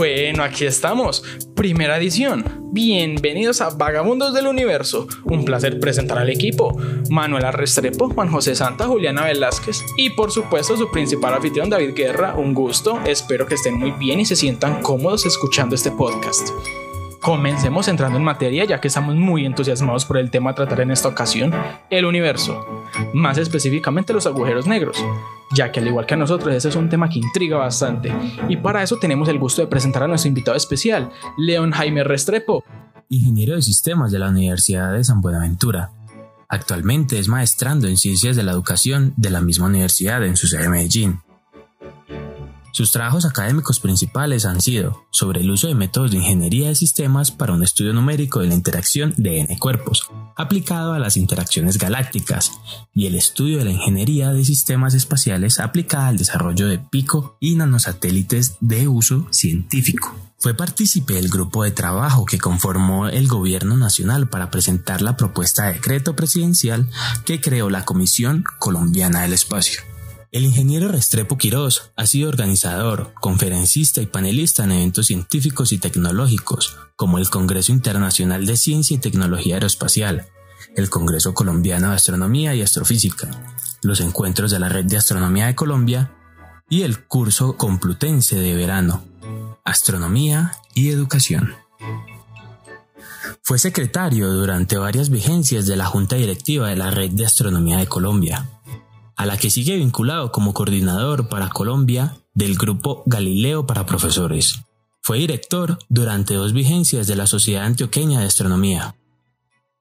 Bueno, aquí estamos. Primera edición. Bienvenidos a Vagabundos del Universo. Un placer presentar al equipo. Manuela Restrepo, Juan José Santa, Juliana Velázquez y por supuesto su principal anfitrión David Guerra. Un gusto. Espero que estén muy bien y se sientan cómodos escuchando este podcast. Comencemos entrando en materia ya que estamos muy entusiasmados por el tema a tratar en esta ocasión, el universo, más específicamente los agujeros negros, ya que al igual que a nosotros ese es un tema que intriga bastante, y para eso tenemos el gusto de presentar a nuestro invitado especial, León Jaime Restrepo, ingeniero de sistemas de la Universidad de San Buenaventura. Actualmente es maestrando en ciencias de la educación de la misma universidad en su sede de Medellín. Sus trabajos académicos principales han sido sobre el uso de métodos de ingeniería de sistemas para un estudio numérico de la interacción de n cuerpos, aplicado a las interacciones galácticas, y el estudio de la ingeniería de sistemas espaciales aplicada al desarrollo de pico y nanosatélites de uso científico. Fue partícipe del grupo de trabajo que conformó el Gobierno Nacional para presentar la propuesta de decreto presidencial que creó la Comisión Colombiana del Espacio. El ingeniero Restrepo Quirós ha sido organizador, conferencista y panelista en eventos científicos y tecnológicos, como el Congreso Internacional de Ciencia y Tecnología Aeroespacial, el Congreso Colombiano de Astronomía y Astrofísica, los encuentros de la Red de Astronomía de Colombia y el curso Complutense de verano, Astronomía y Educación. Fue secretario durante varias vigencias de la Junta Directiva de la Red de Astronomía de Colombia, a la que sigue vinculado como coordinador para Colombia del grupo Galileo para Profesores. Fue director durante dos vigencias de la Sociedad Antioqueña de Astronomía.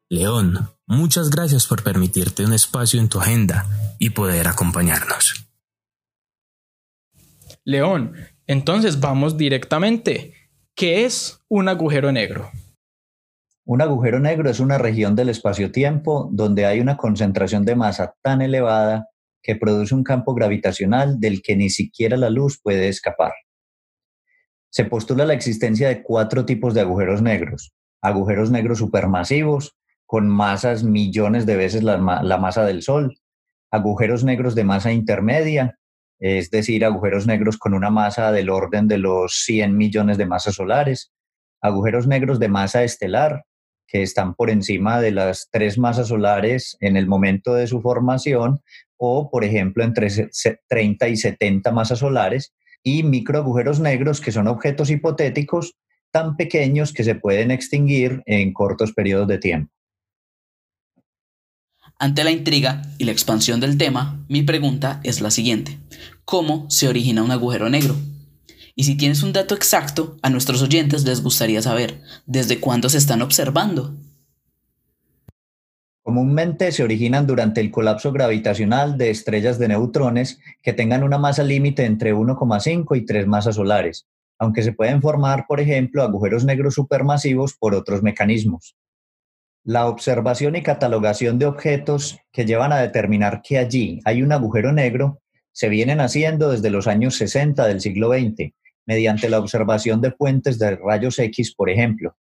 León, muchas gracias por permitirte un espacio en tu agenda y poder acompañarnos. León, entonces vamos directamente. ¿Qué es un agujero negro? Un agujero negro es una región del espacio-tiempo donde hay una concentración de masa tan elevada que produce un campo gravitacional del que ni siquiera la luz puede escapar. Se postula la existencia de cuatro tipos de agujeros negros. Agujeros negros supermasivos, con masas millones de veces la, masa del Sol. Agujeros negros de masa intermedia, es decir, agujeros negros con una masa del orden de los 100 millones de masas solares. Agujeros negros de masa estelar, que están por encima de las tres masas solares en el momento de su formación, o por ejemplo entre 30 y 70 masas solares, y microagujeros negros, que son objetos hipotéticos tan pequeños que se pueden extinguir en cortos periodos de tiempo. Ante la intriga y la expansión del tema, mi pregunta es la siguiente. ¿Cómo se origina un agujero negro? Y si tienes un dato exacto, a nuestros oyentes les gustaría saber desde cuándo se están observando. Comúnmente se originan durante el colapso gravitacional de estrellas de neutrones que tengan una masa límite entre 1,5 y 3 masas solares, aunque se pueden formar, por ejemplo, agujeros negros supermasivos por otros mecanismos. La observación y catalogación de objetos que llevan a determinar que allí hay un agujero negro se vienen haciendo desde los años 60 del siglo XX, mediante la observación de fuentes de rayos X, por ejemplo.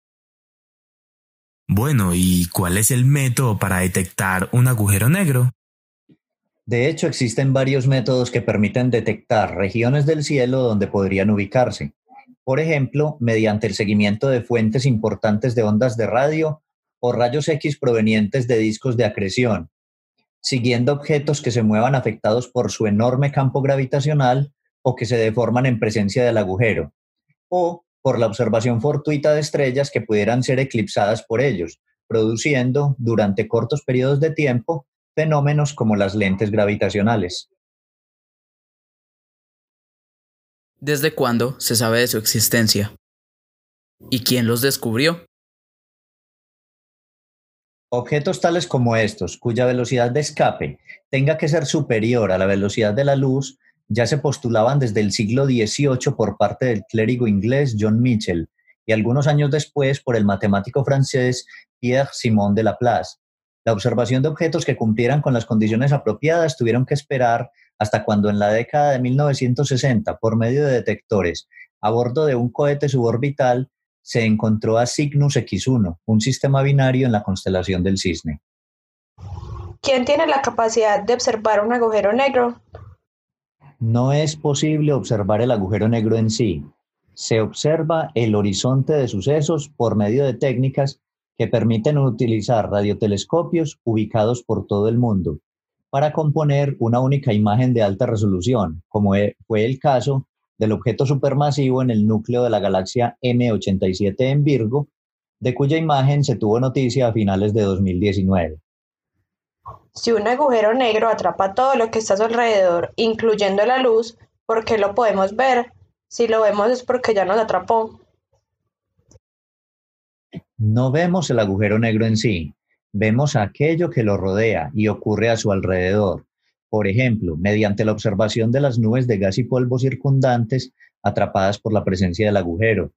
Bueno, ¿y cuál es el método para detectar un agujero negro? De hecho, existen varios métodos que permiten detectar regiones del cielo donde podrían ubicarse. Por ejemplo, mediante el seguimiento de fuentes importantes de ondas de radio o rayos X provenientes de discos de acreción, siguiendo objetos que se muevan afectados por su enorme campo gravitacional o que se deforman en presencia del agujero, o por la observación fortuita de estrellas que pudieran ser eclipsadas por ellos, produciendo, durante cortos periodos de tiempo, fenómenos como las lentes gravitacionales. ¿Desde cuándo se sabe de su existencia? ¿Y quién los descubrió? Objetos tales como estos, cuya velocidad de escape tenga que ser superior a la velocidad de la luz, ya se postulaban desde el siglo XVIII por parte del clérigo inglés John Mitchell y algunos años después por el matemático francés Pierre-Simon de Laplace. La observación de objetos que cumplieran con las condiciones apropiadas tuvieron que esperar hasta cuando en la década de 1960, por medio de detectores, a bordo de un cohete suborbital, se encontró a Cygnus X1, un sistema binario en la constelación del Cisne. ¿Quién tiene la capacidad de observar un agujero negro? No es posible observar el agujero negro en sí. Se observa el horizonte de sucesos por medio de técnicas que permiten utilizar radiotelescopios ubicados por todo el mundo para componer una única imagen de alta resolución, como e, fue el caso del objeto supermasivo en el núcleo de la galaxia M87 en Virgo, de cuya imagen se tuvo noticia a finales de 2019. Si un agujero negro atrapa todo lo que está a su alrededor, incluyendo la luz, ¿por qué lo podemos ver? Si lo vemos es porque ya nos atrapó. No vemos el agujero negro en sí, vemos aquello que lo rodea y ocurre a su alrededor. Por ejemplo, mediante la observación de las nubes de gas y polvo circundantes atrapadas por la presencia del agujero,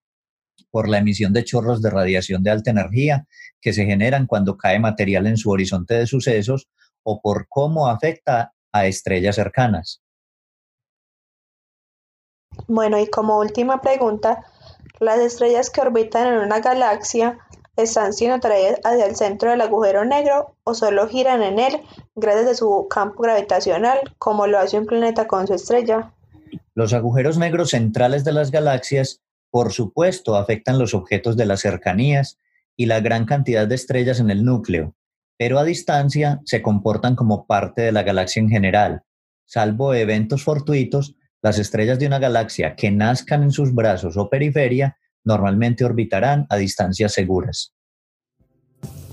por la emisión de chorros de radiación de alta energía que se generan cuando cae material en su horizonte de sucesos o por cómo afecta a estrellas cercanas. Bueno, y como última pregunta, las estrellas que orbitan en una galaxia están siendo atraídas hacia el centro del agujero negro o solo giran en él gracias a su campo gravitacional, como lo hace un planeta con su estrella. Los agujeros negros centrales de las galaxias, por supuesto, afectan los objetos de las cercanías y la gran cantidad de estrellas en el núcleo, pero a distancia se comportan como parte de la galaxia en general. Salvo eventos fortuitos, las estrellas de una galaxia que nazcan en sus brazos o periferia normalmente orbitarán a distancias seguras.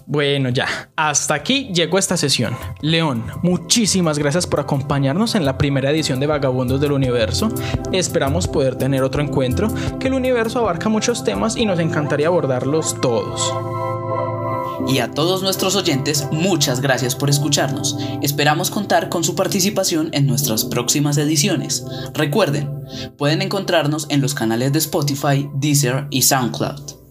Bueno, ya, hasta aquí llegó esta sesión. León, muchísimas gracias por acompañarnos en la primera edición de Vagabundos del Universo. Esperamos poder tener otro encuentro, que el universo abarca muchos temas y nos encantaría abordarlos todos. Y a todos nuestros oyentes, muchas gracias por escucharnos. Esperamos contar con su participación en nuestras próximas ediciones. Recuerden, pueden encontrarnos en los canales de Spotify, Deezer y SoundCloud.